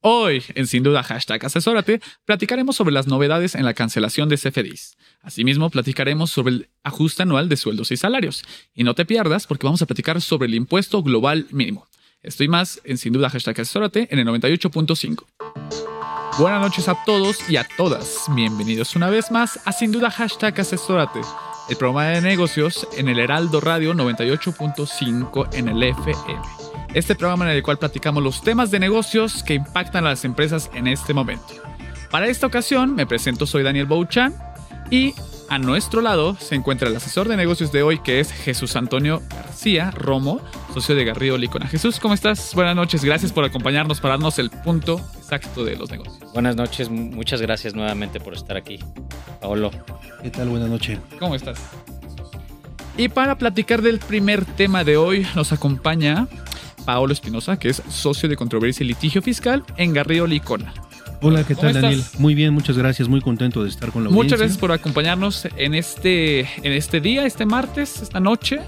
Hoy, en Sin Duda Hashtag Asesórate, platicaremos sobre las novedades en la cancelación de CFDIs. Asimismo, platicaremos sobre el ajuste anual de sueldos y salarios. Y no te pierdas porque vamos a platicar sobre el impuesto global mínimo. Estoy más en Sin Duda Hashtag Asesórate en el 98.5. Buenas noches a todos y a todas. Bienvenidos una vez más a Sin Duda Hashtag Asesórate, el programa de negocios en el Heraldo Radio 98.5 en el FM. Este programa en el cual platicamos los temas de negocios que impactan a las empresas en este momento. Para esta ocasión me presento, soy Daniel Bouchan y a nuestro lado se encuentra el asesor de negocios de hoy que es Jesús Antonio García Romo, socio de Garrido Licona. Jesús, ¿cómo estás? Buenas noches, gracias por acompañarnos para darnos el punto exacto de los negocios. Buenas noches, muchas gracias nuevamente por estar aquí. Paolo. ¿Qué tal? Buenas noches. ¿Cómo estás? Y para platicar del primer tema de hoy nos acompaña Paolo Espinosa, que es socio de controversia y litigio fiscal en Garrido Licona. Hola, ¿qué tal, ¿Cómo Daniel? estás? Muy bien, muchas gracias. Muy contento de estar con la Muchas audiencia. gracias por acompañarnos en este, en este día, este martes, esta noche,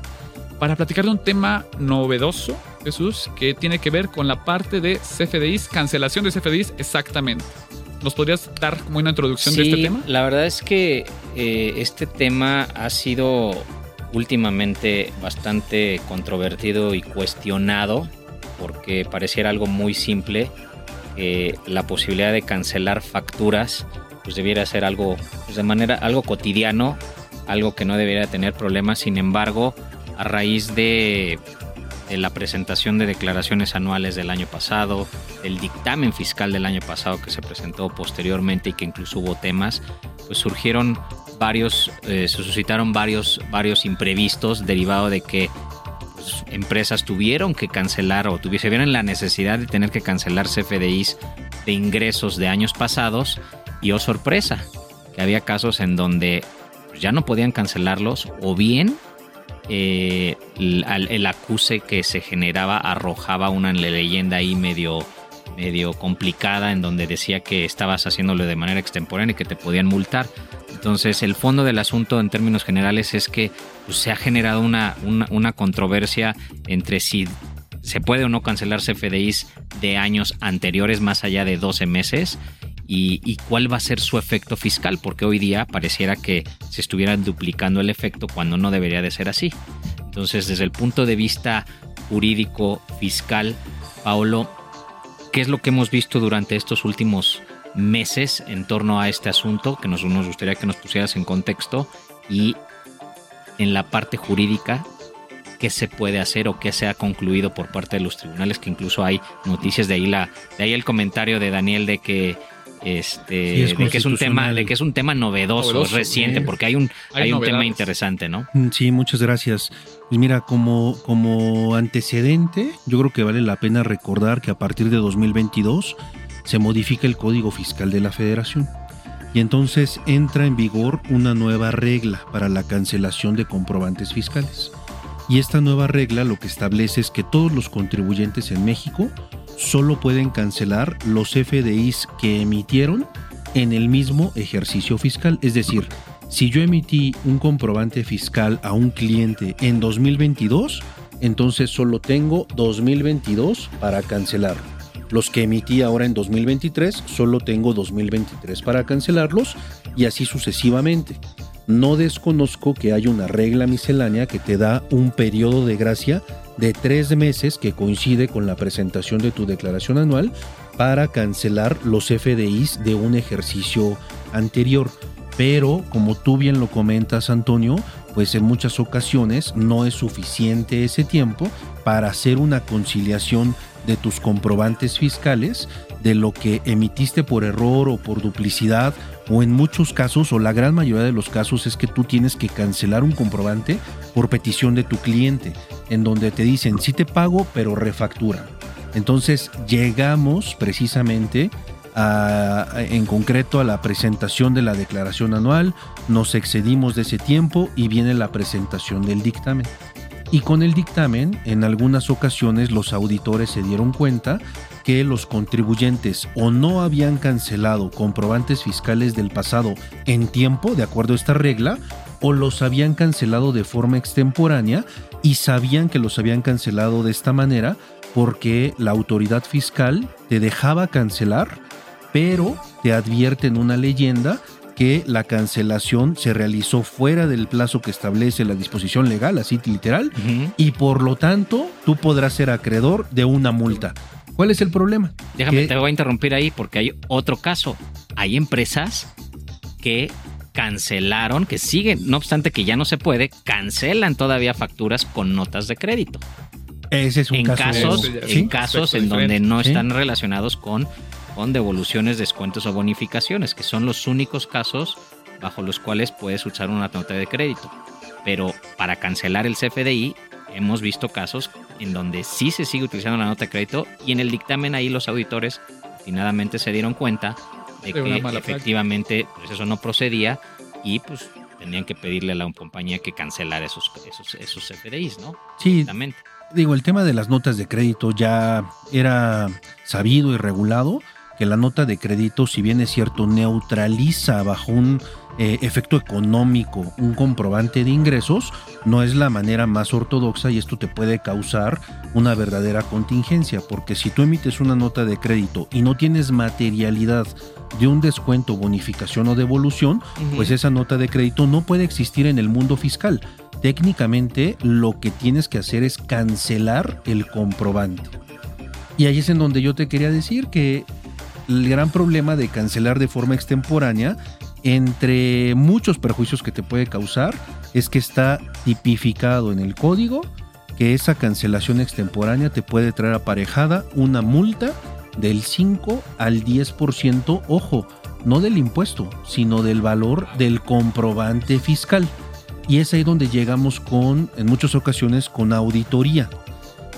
para platicar de un tema novedoso, Jesús, que tiene que ver con la parte de CFDIs, cancelación de CFDIs exactamente. ¿Nos podrías dar como una introducción de este tema? La verdad es que eh, este tema ha sido últimamente bastante controvertido y cuestionado porque pareciera algo muy simple la posibilidad de cancelar facturas pues debiera ser algo pues, de manera algo cotidiano, algo que no debería tener problemas. Sin embargo, a raíz de la presentación de declaraciones anuales del año pasado, el dictamen fiscal del año pasado que se presentó posteriormente y que incluso hubo temas, pues surgieron varios, eh, se suscitaron varios, varios imprevistos derivado de que pues, empresas tuvieron que cancelar o tuvi- se vieron la necesidad de tener que cancelar CFDIs de ingresos de años pasados y oh sorpresa, que había casos en donde pues, ya no podían cancelarlos o bien eh, el, el acuse que se generaba arrojaba una leyenda ahí medio, medio complicada en donde decía que estabas haciéndolo de manera extemporánea y que te podían multar. Entonces el fondo del asunto en términos generales es que pues, se ha generado una, una, controversia entre si se puede o no cancelar CFDIs de años anteriores más allá de 12 meses y, y cuál va a ser su efecto fiscal, porque hoy día pareciera que se estuviera duplicando el efecto cuando no debería de ser así. Entonces, desde el punto de vista jurídico, fiscal, Paolo, ¿qué es lo que hemos visto durante estos últimos meses en torno a este asunto? Que nos, nos gustaría que nos pusieras en contexto y en la parte jurídica, qué se puede hacer o qué se ha concluido por parte de los tribunales, que incluso hay noticias de ahí la, de ahí el comentario de Daniel de que este Sí, es de que es un tema de que es un tema novedoso, Novedoso, reciente, sí. porque hay un Hay hay, un tema interesante, ¿no? Mm, Sí, muchas gracias. Pues mira, como, como antecedente, yo creo que vale la pena recordar que a partir de 2022 se modifica el Código Fiscal de la Federación. Y entonces entra en vigor una nueva regla para la cancelación de comprobantes fiscales. Y esta nueva regla lo que establece es que todos los contribuyentes en México solo pueden cancelar los FDIs que emitieron en el mismo ejercicio fiscal. Es decir, si yo emití un comprobante fiscal a un cliente en 2022, entonces solo tengo 2022 para cancelar. Los que emití ahora en 2023, solo tengo 2023 para cancelarlos y así sucesivamente. No desconozco que hay una regla miscelánea que te da un periodo de gracia de tres meses que coincide con la presentación de tu declaración anual para cancelar los FDIs de un ejercicio anterior. Pero como tú bien lo comentas, Antonio, pues en muchas ocasiones no es suficiente ese tiempo para hacer una conciliación de tus comprobantes fiscales de lo que emitiste por error o por duplicidad o en muchos casos o la gran mayoría de los casos es que tú tienes que cancelar un comprobante por petición de tu cliente en donde te dicen sí te pago pero refactura. Entonces llegamos precisamente en concreto a la presentación de la declaración anual, nos excedimos de ese tiempo y viene la presentación del dictamen. Y con el dictamen, en algunas ocasiones los auditores se dieron cuenta que los contribuyentes o no habían cancelado comprobantes fiscales del pasado en tiempo, de acuerdo a esta regla, o los habían cancelado de forma extemporánea y sabían que los habían cancelado de esta manera porque la autoridad fiscal te dejaba cancelar, pero te advierte en una leyenda que la cancelación se realizó fuera del plazo que establece la disposición legal, así literal, y por lo tanto tú podrás ser acreedor de una multa. ¿Cuál es el problema? Déjame, te voy a interrumpir ahí porque hay otro caso. Hay empresas que cancelaron, que siguen, no obstante que ya no se puede, cancelan todavía facturas con notas de crédito. Ese es un en caso. Casos, En casos en donde no están relacionados con con devoluciones, descuentos o bonificaciones, que son los únicos casos bajo los cuales puedes usar una nota de crédito. Pero para cancelar el CFDI hemos visto casos en donde sí se sigue utilizando la nota de crédito y en el dictamen ahí los auditores atinadamente se dieron cuenta de que efectivamente pues eso no procedía y pues tenían que pedirle a la compañía que cancelara esos, esos, esos CFDIs, ¿no? Sí. Digo, el tema de las notas de crédito ya era sabido y regulado que la nota de crédito, si bien es cierto, neutraliza bajo un eh, efecto económico un comprobante de ingresos, no es la manera más ortodoxa y esto te puede causar una verdadera contingencia, porque si tú emites una nota de crédito y no tienes materialidad de un descuento, bonificación o devolución, pues esa nota de crédito no puede existir en el mundo fiscal. Técnicamente lo que tienes que hacer es cancelar el comprobante. Y ahí es en donde yo te quería decir que el gran problema de cancelar de forma extemporánea, entre muchos perjuicios que te puede causar, es que está tipificado en el código que esa cancelación extemporánea te puede traer aparejada una multa del 5 al 10%, ojo, no del impuesto, sino del valor del comprobante fiscal. Y es ahí donde llegamos con, en muchas ocasiones, con auditoría.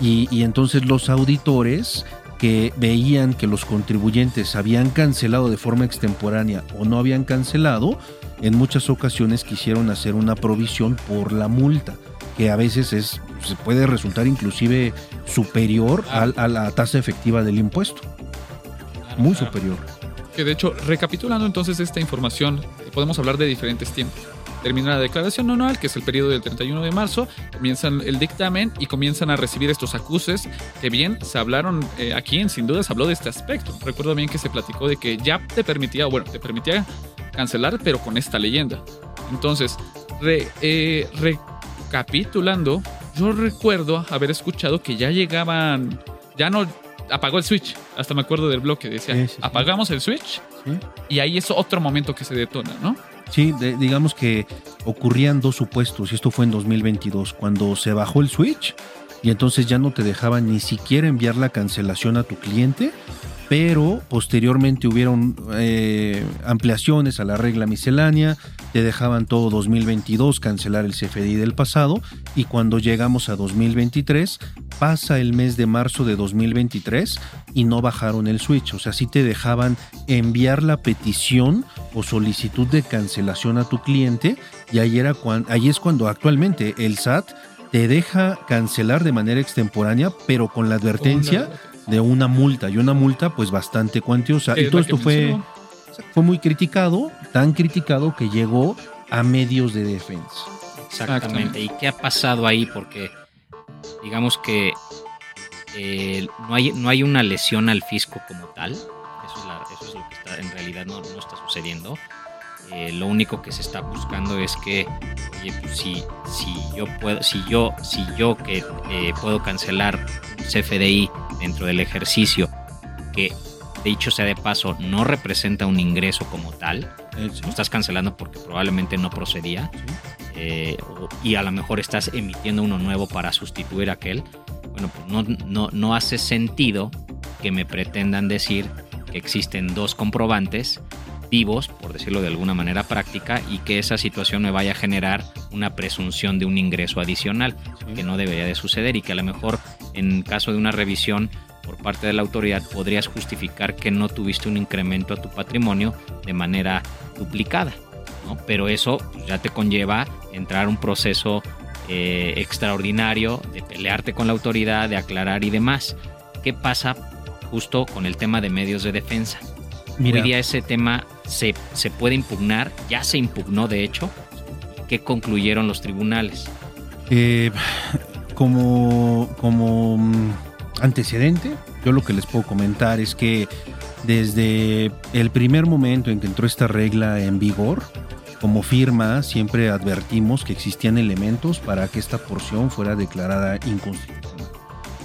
Y, y entonces los auditores que veían que los contribuyentes habían cancelado de forma extemporánea o no habían cancelado, en muchas ocasiones quisieron hacer una provisión por la multa, que a veces es, se puede resultar inclusive superior a, la tasa efectiva del impuesto. Muy superior. Que de hecho, recapitulando entonces esta información, podemos hablar de diferentes tiempos termina la declaración anual, que es el periodo del 31 de marzo, comienzan el dictamen y comienzan a recibir estos acuses que bien se hablaron eh, aquí, en sin duda se habló de este aspecto. Recuerdo bien que se platicó de que ya te permitía, bueno, te permitía cancelar, pero con esta leyenda. Entonces, eh, recapitulando, yo recuerdo haber escuchado que ya llegaban, ya no apagó el switch. Hasta me acuerdo del bloque, decía, apagamos el switch y ahí es otro momento que se detona, ¿no? Sí, digamos que ocurrían dos supuestos y esto fue en 2022, cuando se bajó el switch y entonces ya no te dejaban ni siquiera enviar la cancelación a tu cliente pero posteriormente hubieron eh, ampliaciones a la regla miscelánea, te dejaban todo 2022 cancelar el CFDI del pasado y cuando llegamos a 2023 pasa el mes de marzo de 2023 y no bajaron el switch, o sea, sí te dejaban enviar la petición o solicitud de cancelación a tu cliente y ahí, era ahí es cuando actualmente el SAT te deja cancelar de manera extemporánea, pero con la advertencia de una multa y una multa pues bastante cuantiosa. Y todo esto fue, fue muy criticado, tan criticado que llegó a medios de defensa. Exactamente. ¿Y qué ha pasado ahí? Porque digamos que eh, no, hay, no hay una lesión al fisco como tal. Eso es, lo que está, en realidad no, está sucediendo. Eh, lo único que se está buscando es que, oye, pues si, si yo puedo, si yo, si yo que eh, puedo cancelar un CFDI dentro del ejercicio que dicho sea de paso, no representa un ingreso como tal. Eh, sí. Lo estás cancelando porque probablemente no procedía. eh, y a lo mejor estás emitiendo uno nuevo para sustituir aquel. Bueno, pues no, no, no hace sentido que me pretendan decir que existen dos comprobantes vivos, por decirlo de alguna manera práctica, y que esa situación me vaya a generar una presunción de un ingreso adicional, Sí. que no debería de suceder y que a lo mejor en caso de una revisión por parte de la autoridad podrías justificar que no tuviste un incremento a tu patrimonio de manera duplicada. ¿no? Pero eso pues, ya te conlleva entrar a un proceso eh, extraordinario de pelearte con la autoridad, de aclarar y demás. ¿Qué pasa justo con el tema de medios de defensa? Mira, Hoy día ese tema se, se puede impugnar, ya se impugnó de hecho. ¿Qué concluyeron los tribunales? eh, como, como mm, antecedente, yo lo que les puedo comentar es que desde el primer momento en que entró esta regla en vigor, como firma siempre advertimos que existían elementos para que esta porción fuera declarada inconstitucional.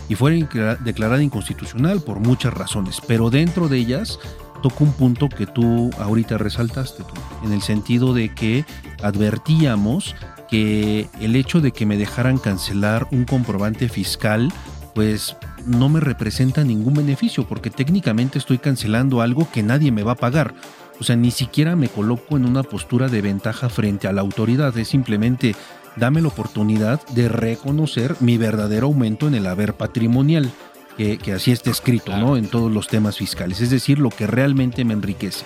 Y fuera declarada inconstitucional por muchas razones, pero dentro de ellas toca un punto que tú ahorita resaltaste, tú, en el sentido de que advertíamos que el hecho de que me dejaran cancelar un comprobante fiscal, pues no me representa ningún beneficio, porque técnicamente estoy cancelando algo que nadie me va a pagar. O sea, ni siquiera me coloco en una postura de ventaja frente a la autoridad, es simplemente dame la oportunidad de reconocer mi verdadero aumento en el haber patrimonial, que, que así está escrito. ¿no? En todos los temas fiscales, es decir, lo que realmente me enriquece.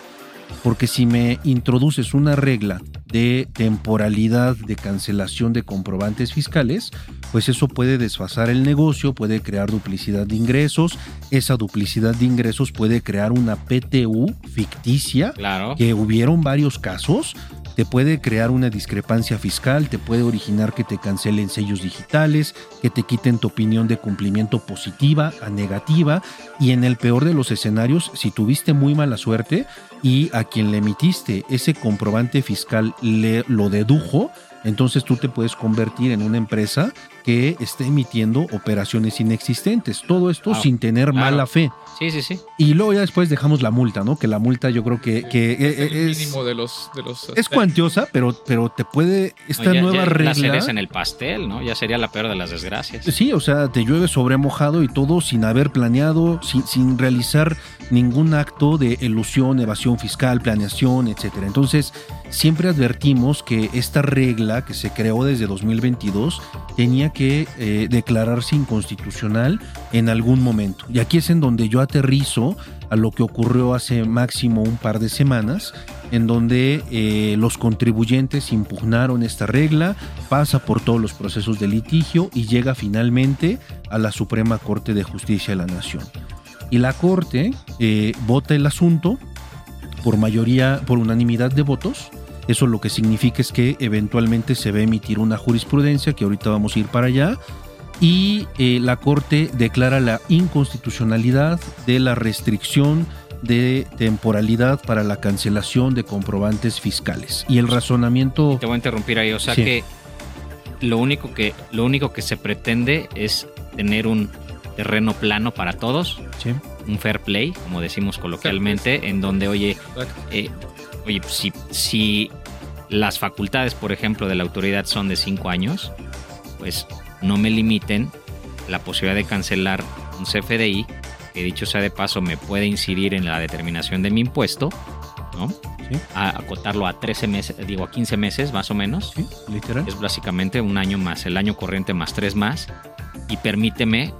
Porque si me introduces una regla de temporalidad de cancelación de comprobantes fiscales, pues eso puede desfasar el negocio, puede crear duplicidad de ingresos, esa duplicidad de ingresos puede crear una PTU ficticia, Claro. que hubieron varios casos, te puede crear una discrepancia fiscal, te puede originar que te cancelen sellos digitales, que te quiten tu opinión de cumplimiento positiva a negativa y en el peor de los escenarios, si tuviste muy mala suerte y a quien le emitiste ese comprobante fiscal le lo dedujo, entonces tú te puedes convertir en una empresa que esté emitiendo operaciones inexistentes. Todo esto Ah, sin tener claro. mala fe. Sí, sí, sí. Y luego ya después dejamos la multa, ¿no? Que la multa yo creo que, que es el es, mínimo de los. De los es cuantiosa, pero, pero te puede. Esta No, ya- nueva ya regla. La en el pastel, ¿no? Ya sería la peor de las desgracias. Sí, o sea, te llueve sobre mojado y todo sin haber planeado, sin, sin realizar ningún acto de elusión, evasión fiscal, planeación, etcétera. Entonces, siempre advertimos que esta regla que se creó desde 2022 tenía que eh, declararse inconstitucional en algún momento. Y aquí es en donde yo aterrizo a lo que ocurrió hace máximo un par de semanas, en donde eh, los contribuyentes impugnaron esta regla, pasa por todos los procesos de litigio y llega finalmente a la Suprema Corte de Justicia de la Nación. Y la Corte eh, vota el asunto por mayoría, por unanimidad de votos. Eso lo que significa es que eventualmente se va a emitir una jurisprudencia, que ahorita vamos a ir para allá, y eh, la Corte declara la inconstitucionalidad de la restricción de temporalidad para la cancelación de comprobantes fiscales. Y el razonamiento... Te voy a interrumpir ahí. O sea Sí. que lo único que lo único que se pretende es tener un terreno plano para todos, Sí. un fair play, como decimos coloquialmente, en donde, oye, eh, oye, pues, si, si las facultades, por ejemplo, de la autoridad son de cinco años, pues no me limiten la posibilidad de cancelar un CFDI, que dicho sea de paso me puede incidir en la determinación de mi impuesto, ¿no? Sí. A acotarlo a 13 meses, digo a 15 meses más o menos. Sí, literal. Es básicamente un año más, el año corriente más tres más. Y permíteme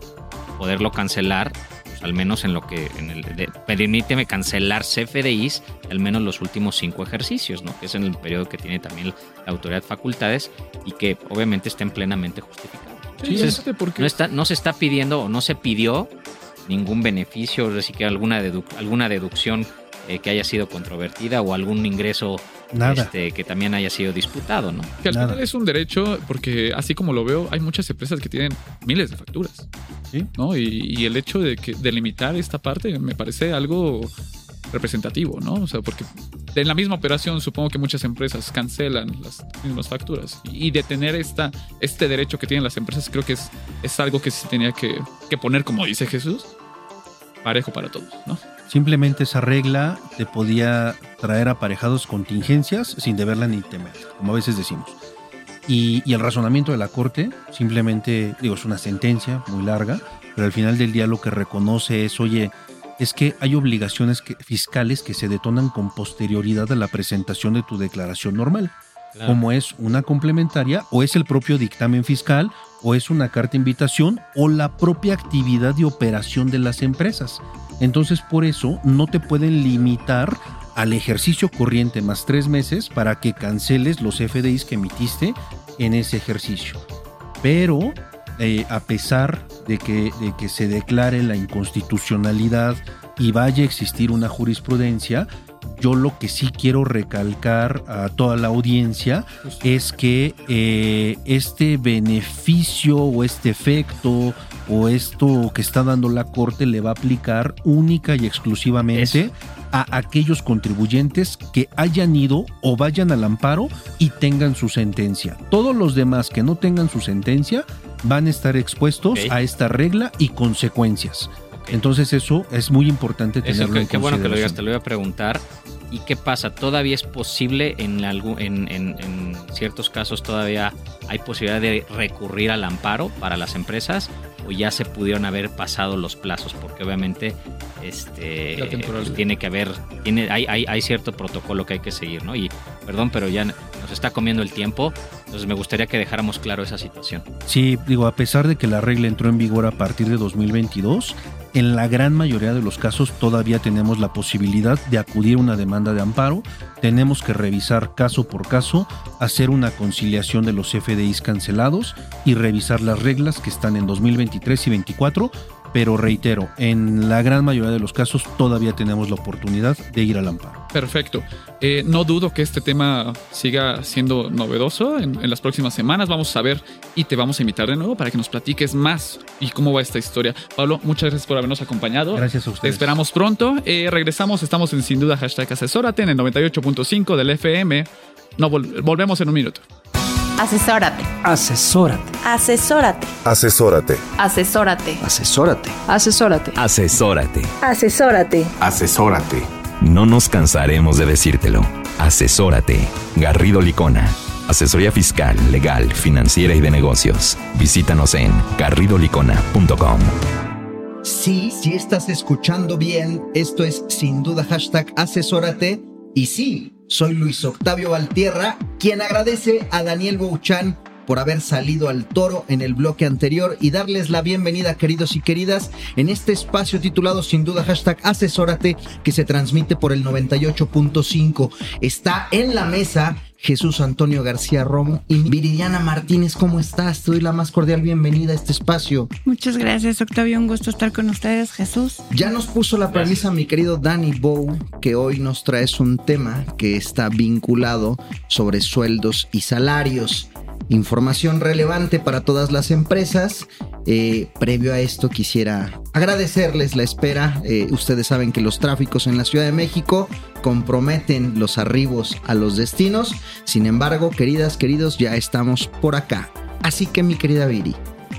poderlo cancelar, al menos en lo que. En el, de- permíteme cancelar CFDIs al menos los últimos cinco ejercicios, ¿no? Que es en el periodo que tiene también la autoridad facultades y que obviamente estén plenamente justificados. Sí, Entonces, no, está, no se está pidiendo o no se pidió ningún beneficio, ni siquiera alguna, dedu- alguna deducción eh, que haya sido controvertida o algún ingreso Nada. este, que también haya sido disputado, ¿no? que al nada. final es un derecho, porque así como lo veo, hay muchas empresas que tienen miles de facturas. Sí. ¿no? Y, y el hecho de que delimitar esta parte me parece algo representativo, ¿no? O sea, porque en la misma operación supongo que muchas empresas cancelan las mismas facturas y, y de tener esta, este derecho que tienen las empresas creo que es, es algo que se tenía que, que poner, como dice Jesús, parejo para todos, ¿no? Simplemente esa regla te podía traer aparejados contingencias sin deberla ni temer, como a veces decimos. Y, y, el razonamiento de la Corte simplemente, digo, es una sentencia muy larga, pero al final del día lo que reconoce es, oye, es que hay obligaciones fiscales que se detonan con posterioridad a la presentación de tu declaración normal, como es una complementaria o es el propio dictamen fiscal o es una carta de invitación o la propia actividad de operación de las empresas. Entonces por eso no te pueden limitar al ejercicio corriente más tres meses para que canceles los FDIs que emitiste en ese ejercicio. Pero eh, a pesar de que, de que se declare la inconstitucionalidad y vaya a existir una jurisprudencia, yo lo que sí quiero recalcar a toda la audiencia es que eh, este beneficio o este efecto o esto que está dando la Corte le va a aplicar única y exclusivamente a aquellos contribuyentes que hayan ido o vayan al amparo y tengan su sentencia. Todos los demás que no tengan su sentencia van a estar expuestos a esta regla y consecuencias. Entonces eso es muy importante tenerlo en Qué bueno que lo digas, te lo voy a preguntar. ¿Y qué pasa? ¿Todavía es posible en, en, en, ciertos casos todavía hay posibilidad de recurrir al amparo para las empresas o ya se pudieron haber pasado los plazos? Porque obviamente este pues, tiene que haber, tiene, hay, hay, hay, cierto protocolo que hay que seguir, ¿no? Y perdón, pero ya nos está comiendo el tiempo, entonces me gustaría que dejáramos claro esa situación. Sí, digo, a pesar de que la regla entró en vigor a partir de 2022, en la gran mayoría de los casos todavía tenemos la posibilidad de acudir a una demanda de amparo. Tenemos que revisar caso por caso, hacer una conciliación de los FDIs cancelados y revisar las reglas que están en 2023 y 2024 pero reitero, en la gran mayoría de los casos todavía tenemos la oportunidad de ir al amparo. Perfecto. Eh, no dudo que este tema siga siendo novedoso en, las próximas semanas. Vamos a ver y te vamos a invitar de nuevo para que nos platiques más y cómo va esta historia. Pablo, muchas gracias por habernos acompañado. Gracias a ustedes. Te esperamos pronto. Eh, regresamos, estamos en Sin Duda Hashtag Asesórate en el 98.5 del FM. No, volvemos en un minuto. Asesórate. Asesórate. Asesórate. Asesórate. Asesórate. Asesórate. Asesórate. Asesórate. Asesórate. Asesórate. No nos cansaremos de decírtelo. Asesórate. Garrido Licona. Asesoría fiscal, legal, financiera y de negocios. Visítanos en garridolicona.com. Sí, si estás escuchando bien, esto es sin duda hashtag asesórate. Y sí, soy Luis Octavio Valtierra, quien agradece a Daniel Bouchan por haber salido al toro en el bloque anterior y darles la bienvenida, queridos y queridas, en este espacio titulado sin duda hashtag asesórate que se transmite por el 98.5. Está en la mesa Jesús Antonio García Romo y Viridiana Martínez. ¿Cómo estás? Te doy la más cordial bienvenida a este espacio. Muchas gracias, Octavio. Un gusto estar con ustedes, Jesús. Ya nos puso la premisa mi querido Danny Bow, que hoy nos traes un tema que está vinculado sobre sueldos y salarios información relevante para todas las empresas. Eh, previo a esto quisiera agradecerles la espera. Eh, ustedes saben que los tráficos en la Ciudad de México comprometen los arribos a los destinos. Sin embargo, queridas, queridos, ya estamos por acá. Así que mi querida Viri,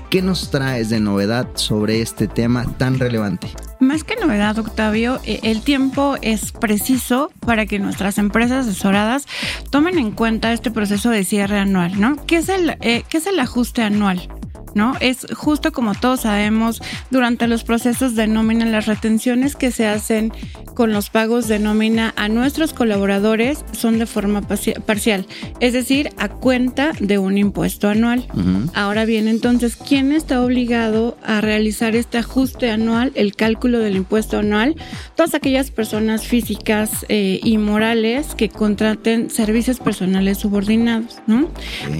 ¿qué nos traes de novedad sobre este tema tan relevante? Más que novedad, Octavio, eh, el tiempo es preciso para que nuestras empresas asesoradas tomen en cuenta este proceso de cierre anual, ¿no? ¿Qué es el, eh, ¿qué es el ajuste anual? ¿No? Es justo como todos sabemos, durante los procesos de nómina, las retenciones que se hacen con los pagos de nómina a nuestros colaboradores son de forma parcial, es decir, a cuenta de un impuesto anual. Ahora bien, entonces, ¿quién está obligado a realizar este ajuste anual, el cálculo del impuesto anual? Todas aquellas personas físicas eh, y morales que contraten servicios personales subordinados, ¿no?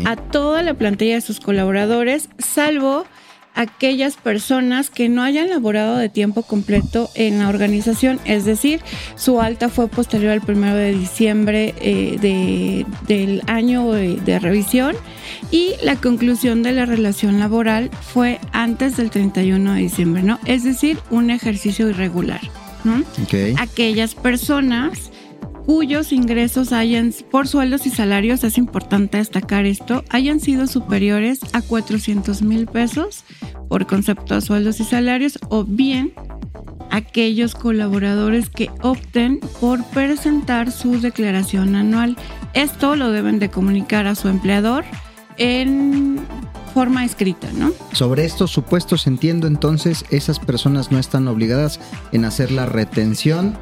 A toda la plantilla de sus colaboradores, salvo aquellas personas que no hayan laborado de tiempo completo en la organización, es decir, su alta fue posterior al primero de diciembre eh, del año de, revisión y la conclusión de la relación laboral fue antes del 31 de diciembre, ¿no? Es decir, un ejercicio irregular, ¿no? Aquellas personas cuyos ingresos hayan, por sueldos y salarios, es importante destacar esto, hayan sido superiores a 400 mil pesos por concepto de sueldos y salarios o bien aquellos colaboradores que opten por presentar su declaración anual. Esto lo deben de comunicar a su empleador en forma escrita, ¿no? Sobre estos supuestos entiendo entonces esas personas no están obligadas en hacer la retención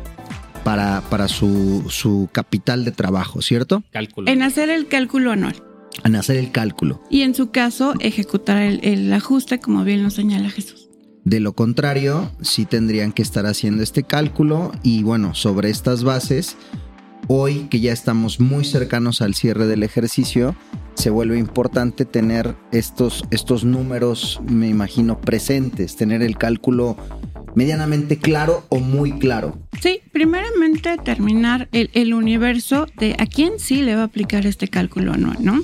para, para su, su capital de trabajo, ¿cierto? Cálculo. En hacer el cálculo anual. En hacer el cálculo. Y en su caso, ejecutar el, el ajuste, como bien lo señala Jesús. De lo contrario, sí tendrían que estar haciendo este cálculo y bueno, sobre estas bases, hoy que ya estamos muy cercanos al cierre del ejercicio, se vuelve importante tener estos, estos números, me imagino, presentes, tener el cálculo medianamente claro o muy claro. Sí, primeramente determinar el, universo de a quién sí le va a aplicar este cálculo anual, ¿no?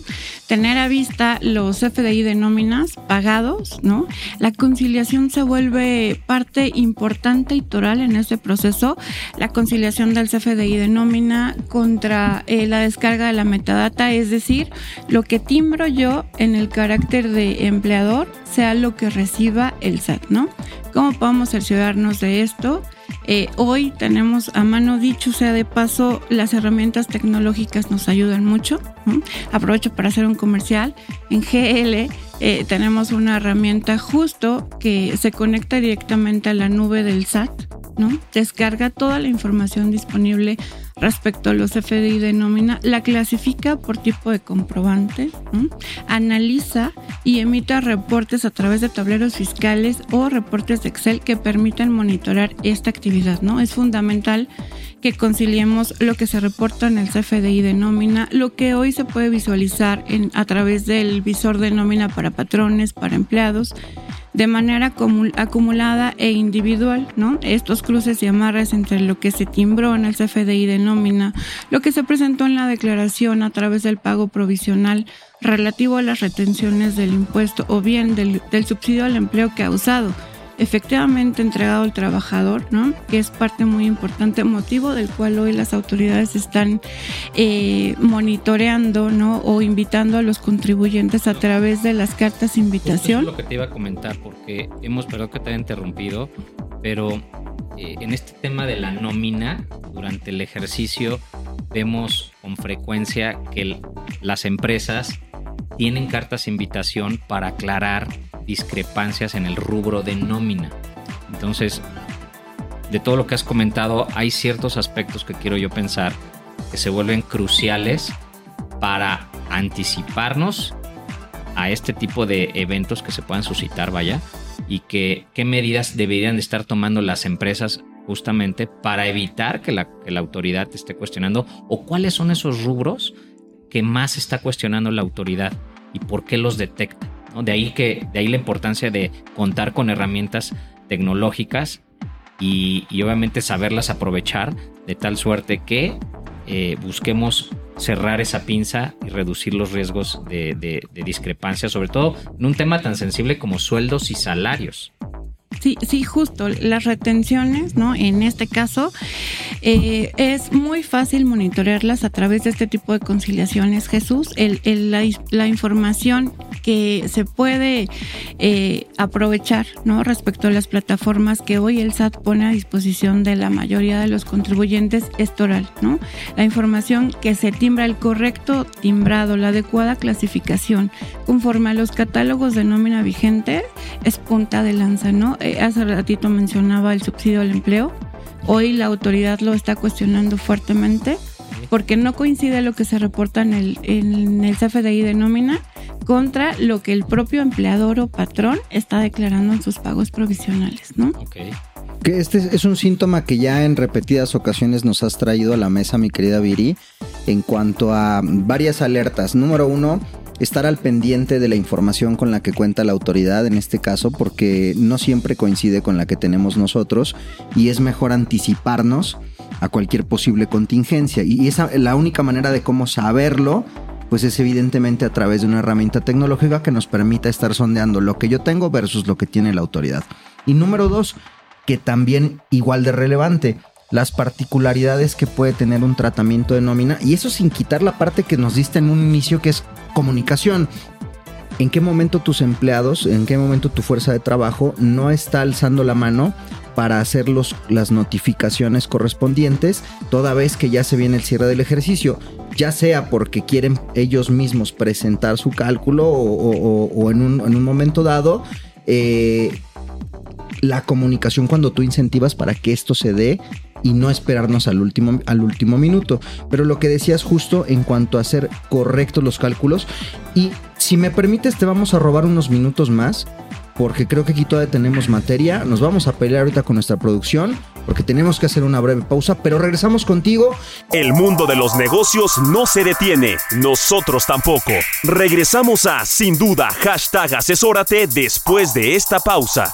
Tener a vista los FDI de nóminas pagados, ¿no? La conciliación se vuelve parte importante y toral en este proceso. La conciliación del CFDI de nómina contra eh, la descarga de la metadata, es decir, lo que timbro yo en el carácter de empleador sea lo que reciba el SAT, ¿no? ¿Cómo podemos cerciorarnos de esto? Eh, hoy tenemos a mano dicho sea de paso, las herramientas tecnológicas nos ayudan mucho. Aprovecho para hacer un comercial. En GL eh, tenemos una herramienta justo que se conecta directamente a la nube del SAT, ¿no? Descarga toda la información disponible respecto a los FDI de nómina, la clasifica por tipo de comprobante, analiza y emite reportes a través de tableros fiscales o reportes de Excel que permiten monitorar esta actividad. ¿no? Es fundamental que conciliemos lo que se reporta en el CFDI de nómina, lo que hoy se puede visualizar a través del visor de nómina para patrones, para empleados, de manera acumulada e individual, ¿no? Estos cruces y amarres entre lo que se timbró en el CFDI de nómina, lo que se presentó en la declaración a través del pago provisional relativo a las retenciones del impuesto o bien del, del subsidio al empleo causado efectivamente entregado al trabajador, ¿no? Que es parte muy importante, motivo del cual hoy las autoridades están eh, monitoreando, ¿no? O invitando a los contribuyentes a través de las cartas de invitación. Eso es lo que te iba a comentar, porque hemos, perdón que te haya interrumpido, pero eh, en este tema de la nómina, durante el ejercicio, vemos con frecuencia que el, las empresas tienen cartas de invitación para aclarar discrepancias en el rubro de nómina. Entonces, de todo lo que has comentado, hay ciertos aspectos que quiero yo pensar que se vuelven cruciales para anticiparnos a este tipo de eventos que se puedan suscitar, vaya, y que qué medidas deberían de estar tomando las empresas justamente para evitar que la, que la autoridad esté cuestionando o cuáles son esos rubros que más está cuestionando la autoridad y por qué los detecta. De, ahí que, de ahí la importancia de contar con herramientas tecnológicas y, y obviamente saberlas aprovechar de tal suerte que eh, busquemos cerrar esa pinza y reducir los riesgos de, de, de discrepancia, sobre todo en un tema tan sensible como sueldos y salarios. Sí, sí, justo. Las retenciones, ¿no? En este caso, eh, es muy fácil monitorearlas a través de este tipo de conciliaciones, Jesús. El, el, la, información que se puede eh, aprovechar, ¿no? Respecto a las plataformas que hoy el SAT pone a disposición de la mayoría de los contribuyentes es toral, ¿no? La información que se timbra, el correcto timbrado, la adecuada clasificación, conforme a los catálogos de nómina vigente, es punta de lanza, ¿no? Hace ratito mencionaba el subsidio al empleo. Hoy la autoridad lo está cuestionando fuertemente porque no coincide lo que se reporta en el, en el CFDI de nómina contra lo que el propio empleador o patrón está declarando en sus pagos provisionales, ¿no? Okay. Que este es un síntoma que ya en repetidas ocasiones nos has traído a la mesa, mi querida Viri, en cuanto a varias alertas. Número uno, estar al pendiente de la información con la que cuenta la autoridad en este caso porque no siempre coincide con la que tenemos nosotros y es mejor anticiparnos a cualquier posible contingencia y esa la única manera de cómo saberlo pues es evidentemente a través de una herramienta tecnológica que nos permita estar sondeando lo que yo tengo versus lo que tiene la autoridad. Y número dos, que también igual de relevante, las particularidades que puede tener un tratamiento de nómina y eso sin quitar la parte que nos diste en un inicio que es comunicación. ¿En qué momento tus empleados, en qué momento tu fuerza de trabajo no está alzando la mano para hacer los- las notificaciones correspondientes toda vez que ya se viene el cierre del ejercicio, ya sea porque quieren ellos mismos presentar su cálculo o, en, un, en un momento dado. eh, la comunicación cuando tú incentivas para que esto se dé y no esperarnos al último, al último minuto. Pero lo que decías justo en cuanto a hacer correctos los cálculos y si me permites te vamos a robar unos minutos más porque creo que aquí todavía tenemos materia. Nos vamos a pelear ahorita con nuestra producción porque tenemos que hacer una breve pausa, pero regresamos contigo. El mundo de los negocios no se detiene, nosotros tampoco. Regresamos a Sin Duda, hashtag asesórate después de esta pausa.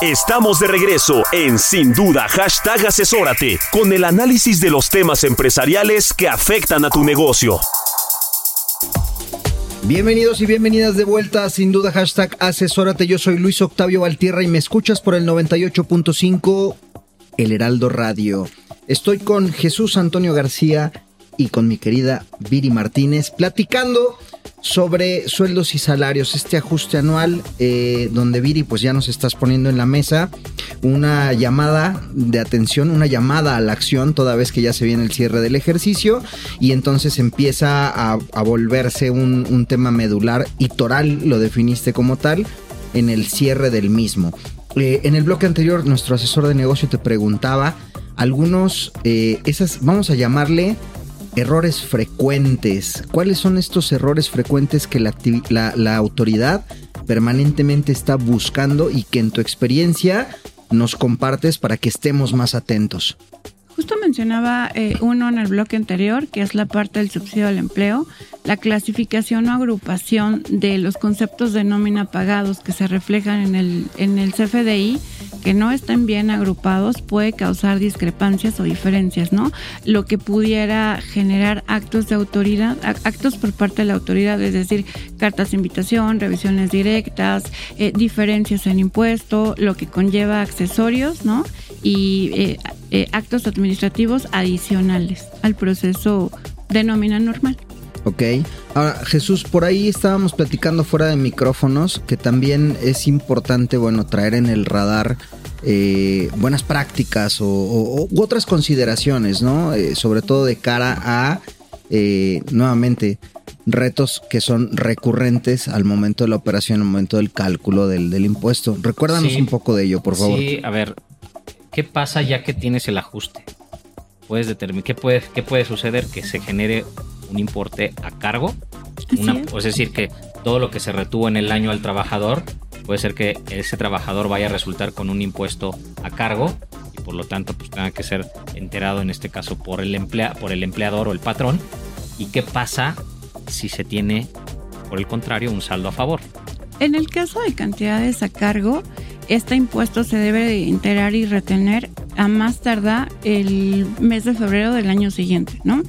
Estamos de regreso en Sin Duda, hashtag asesórate, con el análisis de los temas empresariales que afectan a tu negocio. Bienvenidos y bienvenidas de vuelta Sin Duda hashtag Asesórate. Yo soy Luis Octavio Valtierra y me escuchas por el 98.5 El Heraldo Radio. Estoy con Jesús Antonio García y con mi querida Viri Martínez platicando sobre sueldos y salarios, este ajuste anual eh, donde Viri pues ya nos estás poniendo en la mesa una llamada de atención, una llamada a la acción toda vez que ya se viene el cierre del ejercicio y entonces empieza a, volverse un, un tema medular y toral, lo definiste como tal, en el cierre del mismo. Eh, en el bloque anterior nuestro asesor de negocio te preguntaba algunos, eh, esas, vamos a llamarle errores frecuentes. ¿Cuáles son estos errores frecuentes que la, la autoridad permanentemente está buscando y que en tu experiencia nos compartes para que estemos más atentos? Justo mencionaba eh, uno en el bloque anterior, que es la parte del subsidio al empleo, la clasificación o agrupación de los conceptos de nómina pagados que se reflejan en el, en el CFDI, que no estén bien agrupados, puede causar discrepancias o diferencias, ¿no? Lo que pudiera generar actos de autoridad, ac- actos por parte de la autoridad, es decir, cartas de invitación, revisiones directas, eh, diferencias en impuesto, lo que conlleva accesorios, ¿no? Y eh, eh, actos administrativos adicionales al proceso de nómina normal. Ok. Ahora, Jesús, por ahí estábamos platicando fuera de micrófonos que también es importante, bueno, traer en el radar eh, buenas prácticas o, o- u otras consideraciones, ¿no? Eh, sobre todo de cara a, eh, nuevamente, retos que son recurrentes al momento de la operación, al momento del cálculo del, del impuesto. Recuérdanos Sí. un poco de ello, por favor. Sí, a ver, ¿qué pasa ya que tienes el ajuste? Puedes determinar qué puede, qué puede suceder que se genere un importe a cargo, una, es decir, que todo lo que se retuvo en el año al trabajador puede ser que ese trabajador vaya a resultar con un impuesto a cargo y por lo tanto pues tenga que ser enterado en este caso por el emplea, por el empleador o el patrón. ¿Y qué pasa si se tiene por el contrario un saldo a favor? En el caso de cantidades a cargo, este impuesto se debe de enterar y retener a más tardar el mes de febrero del año siguiente, ¿no?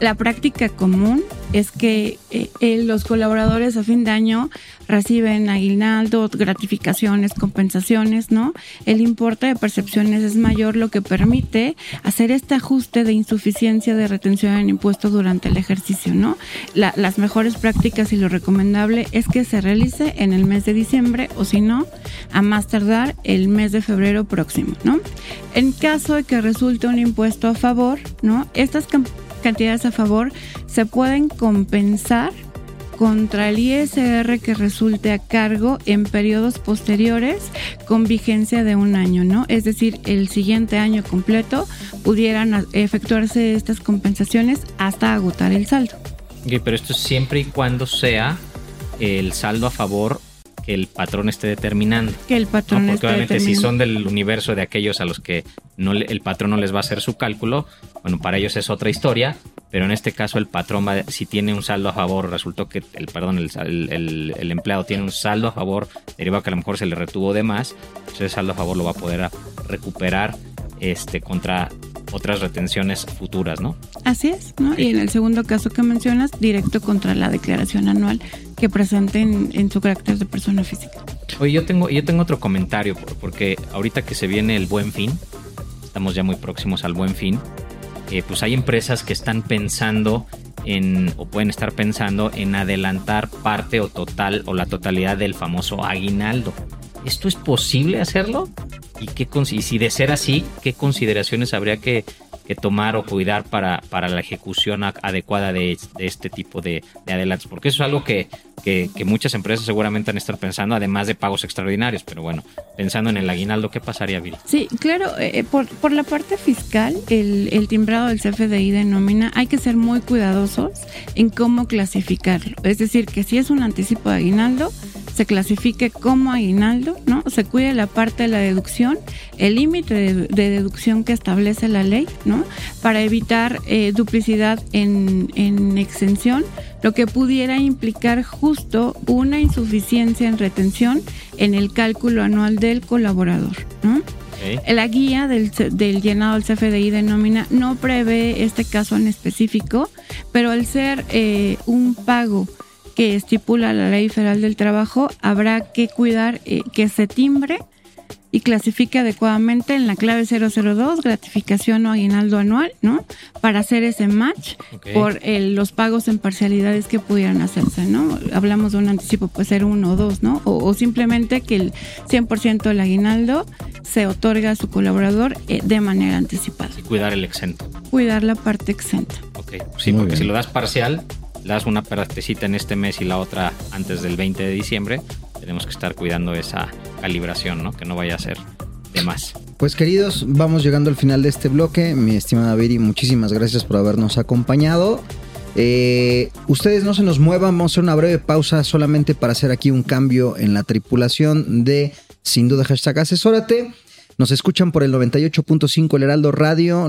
La práctica común es que eh, eh, los colaboradores a fin de año reciben aguinaldo, gratificaciones, compensaciones, ¿no? El importe de percepciones es mayor, lo que permite hacer este ajuste de insuficiencia de retención en impuestos durante el ejercicio, ¿no? La- las mejores prácticas y lo recomendable es que se realice en el mes de diciembre o si no, a más tardar el mes de febrero próximo, ¿no? En caso de que resulte un impuesto a favor, ¿no? Estas cantidades a favor se pueden compensar contra el ISR que resulte a cargo en periodos posteriores con vigencia de un año, ¿no? Es decir, el siguiente año completo pudieran efectuarse estas compensaciones hasta agotar el saldo. Ok, pero esto es siempre y cuando sea el saldo a favor que el patrón esté determinando. Que el patrón ¿no? Porque esté obviamente si son del universo de aquellos a los que no le- el patrón no les va a hacer su cálculo, bueno, para ellos es otra historia, pero en este caso el patrón va, si tiene un saldo a favor, resultó que el perdón, el, el- el- el empleado tiene un saldo a favor, derivado que a lo mejor se le retuvo de más, pues ese saldo a favor lo va a poder recuperar este contra otras retenciones futuras, ¿no? Así es, ¿no? Y en el segundo caso que mencionas, directo contra la declaración anual que presenten en su carácter de persona física. Oye, yo tengo, yo tengo otro comentario, por- porque ahorita que se viene el buen fin, estamos ya muy próximos al buen fin, eh, pues hay empresas que están pensando en, o pueden estar pensando en adelantar parte o total o la totalidad del famoso aguinaldo. ¿Esto es posible hacerlo? ¿Y, qué, y si de ser así, qué consideraciones habría que, que tomar o cuidar para, para la ejecución adecuada de, este tipo de, de adelantos? Porque eso es algo que, que, muchas empresas seguramente van a estar pensando, además de pagos extraordinarios. Pero bueno, pensando en el aguinaldo, ¿qué pasaría, Viri? Sí, claro, eh, por, por la parte fiscal, el, el timbrado del CFDI de nómina, hay que ser muy cuidadosos en cómo clasificarlo. Es decir, que si es un anticipo de aguinaldo, se clasifique como aguinaldo, ¿no? Se cuide la parte de la deducción, el límite de, de deducción que establece la ley, ¿no? Para evitar eh, duplicidad en, en exención, lo que pudiera implicar justo una insuficiencia en retención en el cálculo anual del colaborador, ¿no? La guía del llenado del CFDI de nómina no prevé este caso en específico, pero al ser eh, un pago que estipula la Ley Federal del Trabajo, habrá que cuidar eh, que se timbre y clasifique adecuadamente en la clave 002, gratificación o aguinaldo anual, ¿no? Para hacer ese match Ok. por eh, los pagos en parcialidades que pudieran hacerse, ¿no? Hablamos de un anticipo, puede ser uno o dos, ¿no? O, o simplemente que el 100% del aguinaldo se otorga a su colaborador eh, de manera anticipada. Y cuidar el exento. Cuidar la parte exenta. Ok, sí, porque si lo das parcial, das una partecita en este mes y la otra antes del 20 de diciembre, tenemos que estar cuidando esa calibración, ¿no? Que no vaya a ser de más. Pues queridos, vamos llegando al final de este bloque. Mi estimada Viri, muchísimas gracias por habernos acompañado. Eh, ustedes no se nos muevan, vamos a hacer una breve pausa solamente para hacer aquí un cambio en la tripulación de Sin Duda Hashtag Asesórate. Nos escuchan por el 98.5 El Heraldo Radio.